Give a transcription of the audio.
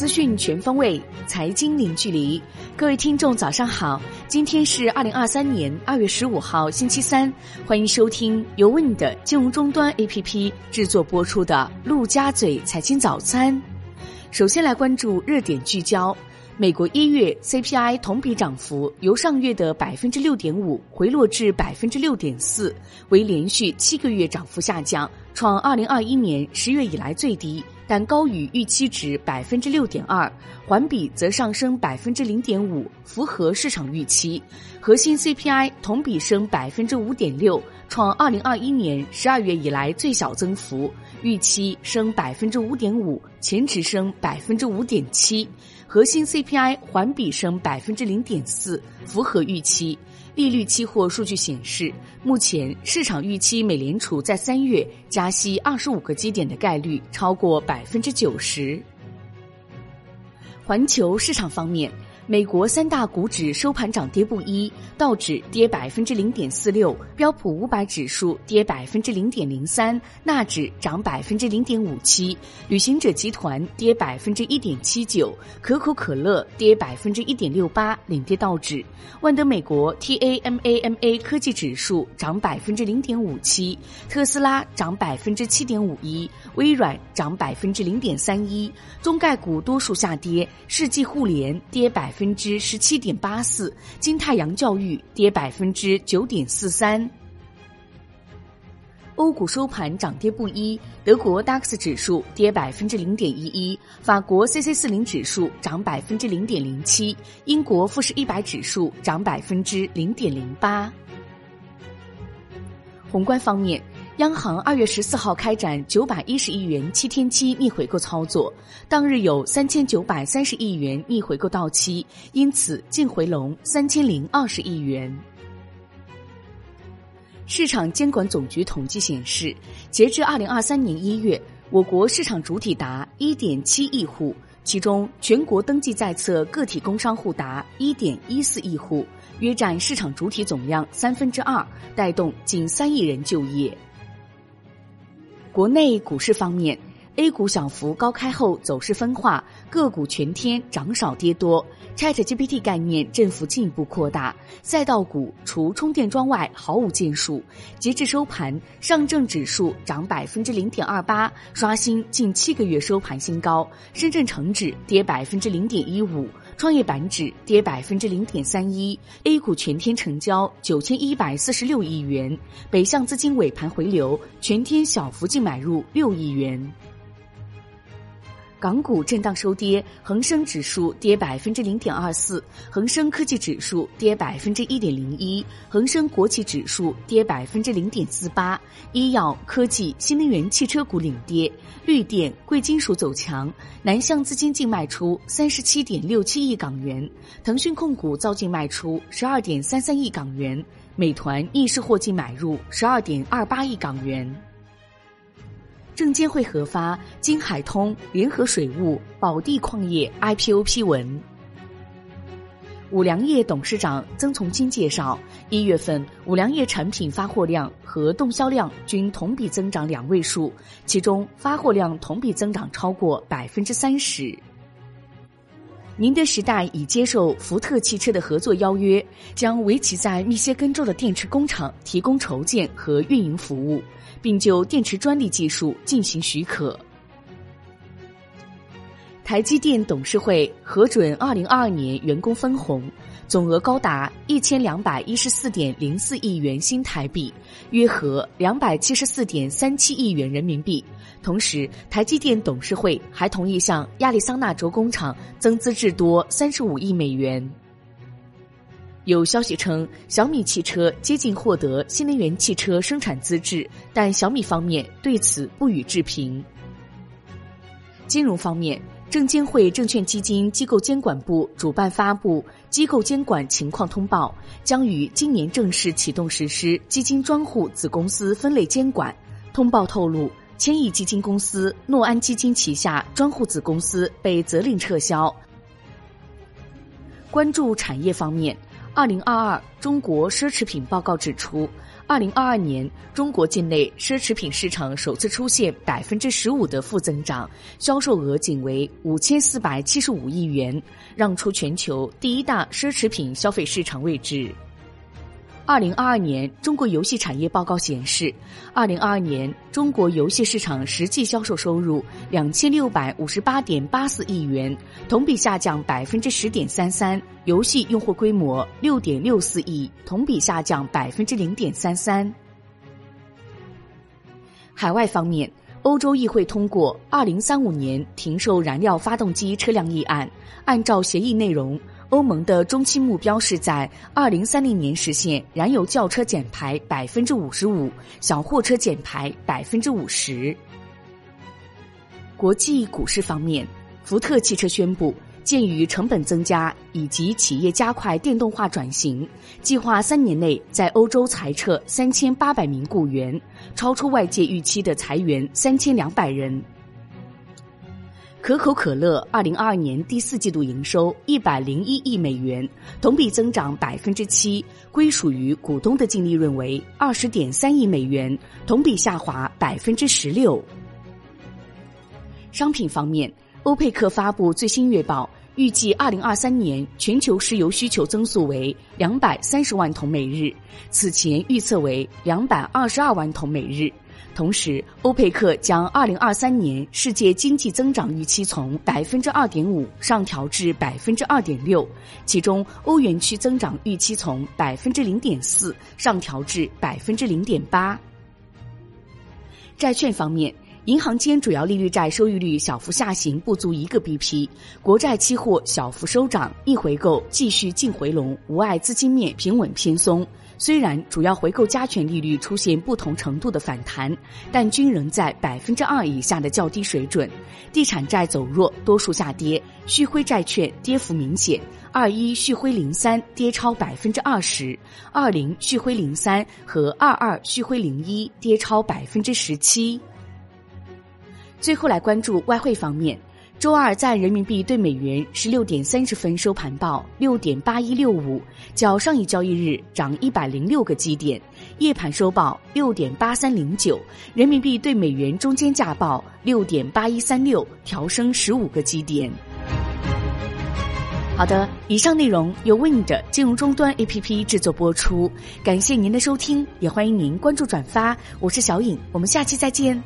资讯全方位，财经零距离。各位听众，早上好！今天是二零二三年二月十五号，星期三。欢迎收听由 Win 的金融终端 APP 制作播出的《陆家嘴财经早餐》。首先来关注热点聚焦。美国一月 CPI 同比涨幅由上月的百分之六点五回落至百分之六点四，为连续七个月涨幅下降，创二零二一年十月以来最低，但高于预期值百分之六点二，环比则上升百分之零点五，符合市场预期。核心 CPI 同比升百分之五点六，创二零二一年十二月以来最小增幅，预期升百分之五点五，前值升百分之五点七。核心 CPI 环比升百分之零点四，符合预期。利率期货数据显示，目前市场预期美联储在三月加息二十五个基点的概率超过百分之九十。环球市场方面。美国三大股指收盘涨跌不一，道指跌百分之零点四六，标普五百指数跌百分之零点零三，纳指涨百分之零点五七，旅行者集团跌百分之一点七九，可口可乐跌百分之一点六八，领跌道指。万德美国 TAMAMA 科技指数涨百分之零点五七，特斯拉涨百分之七点五一，微软涨百分之零点三一，中概股多数下跌，世纪互联跌百。分之十七点八四，金太阳教育跌百分之九点四三。欧股收盘涨跌不一，德国 DAX 指数跌百分之零点一一，法国 CC 四零指数涨百分之零点零七，英国富时一百指数涨百分之零点零八。宏观方面。央行二月十四号开展九百一十亿元七天期逆回购操作，当日有三千九百三十亿元逆回购到期，因此净回笼三千零二十亿元。市场监管总局统计显示，截至二零二三年一月，我国市场主体达一点七亿户，其中全国登记在册个体工商户达一点一四亿户，约占市场主体总量三分之二，带动近三亿人就业。国内股市方面，A 股小幅高开后走势分化，个股全天涨少跌多。ChatGPT 概念振幅进一步扩大，赛道股除充电桩外毫无建树。截至收盘，上证指数涨百分之零点二八，刷新近七个月收盘新高；深圳成指跌百分之零点一五。创业板指跌百分之零点三一，A 股全天成交九千一百四十六亿元，北向资金尾盘回流，全天小幅净买入六亿元。港股震荡收跌，恒生指数跌百分之零点二四，恒生科技指数跌百分之一点零一，恒生国企指数跌百分之零点四八。医药、科技、新能源汽车股领跌，绿电、贵金属走强。南向资金净卖出三十七点六七亿港元，腾讯控股遭净卖出十二点三三亿港元，美团逆势获净买入十二点二八亿港元。证监会核发金海通、联合水务、宝地矿业 IPO 批文。五粮液董事长曾从金介绍，一月份五粮液产品发货量和动销量均同比增长两位数，其中发货量同比增长超过百分之三十。宁德时代已接受福特汽车的合作邀约，将为其在密歇根州的电池工厂提供筹建和运营服务。并就电池专利技术进行许可。台积电董事会核准二零二二年员工分红，总额高达一千两百一十四点零四亿元新台币，约合两百七十四点三七亿元人民币。同时，台积电董事会还同意向亚利桑那州工厂增资至多三十五亿美元。有消息称，小米汽车接近获得新能源汽车生产资质，但小米方面对此不予置评。金融方面，证监会证券基金机构监管部主办发布机构监管情况通报，将于今年正式启动实施基金专户子公司分类监管。通报透露，千亿基金公司诺安基金旗下专户子公司被责令撤销。关注产业方面。二零二二中国奢侈品报告指出，二零二二年中国境内奢侈品市场首次出现百分之十五的负增长，销售额仅为五千四百七十五亿元，让出全球第一大奢侈品消费市场位置。二零二二年中国游戏产业报告显示，二零二二年中国游戏市场实际销售收入两千六百五十八点八四亿元，同比下降百分之十点三三；游戏用户规模六点六四亿，同比下降百分之零点三三。海外方面，欧洲议会通过二零三五年停售燃料发动机车辆议案，按照协议内容。欧盟的中期目标是在二零三零年实现燃油轿车减排百分之五十五，小货车减排百分之五十。国际股市方面，福特汽车宣布，鉴于成本增加以及企业加快电动化转型，计划三年内在欧洲裁撤三千八百名雇员，超出外界预期的裁员三千两百人。可口可乐二零二二年第四季度营收一百零一亿美元，同比增长百分之七，归属于股东的净利润为二十点三亿美元，同比下滑百分之十六。商品方面，欧佩克发布最新月报，预计二零二三年全球石油需求增速为两百三十万桶每日，此前预测为两百二十二万桶每日。同时，欧佩克将2023年世界经济增长预期从百分之二点五上调至百分之二点六，其中欧元区增长预期从百分之零点四上调至百分之零点八。债券方面，银行间主要利率债收益率小幅下行不足一个 BP，国债期货小幅收涨，逆回购继续净回笼，无碍资金面平稳偏松。虽然主要回购加权利率出现不同程度的反弹，但均仍在百分之二以下的较低水准。地产债走弱，多数下跌，续辉债券跌幅明显。二一续辉零三跌超百分之二十，二零续辉零三和二二续辉零一跌超百分之十七。最后来关注外汇方面。周二，在人民币对美元十六点三十分收盘报六点八一六五，较上一交易日涨一百零六个基点。夜盘收报六点八三零九，人民币对美元中间价报六点八一三六，调升十五个基点。好的，以上内容由 Wind 金融终端 APP 制作播出，感谢您的收听，也欢迎您关注转发。我是小颖，我们下期再见。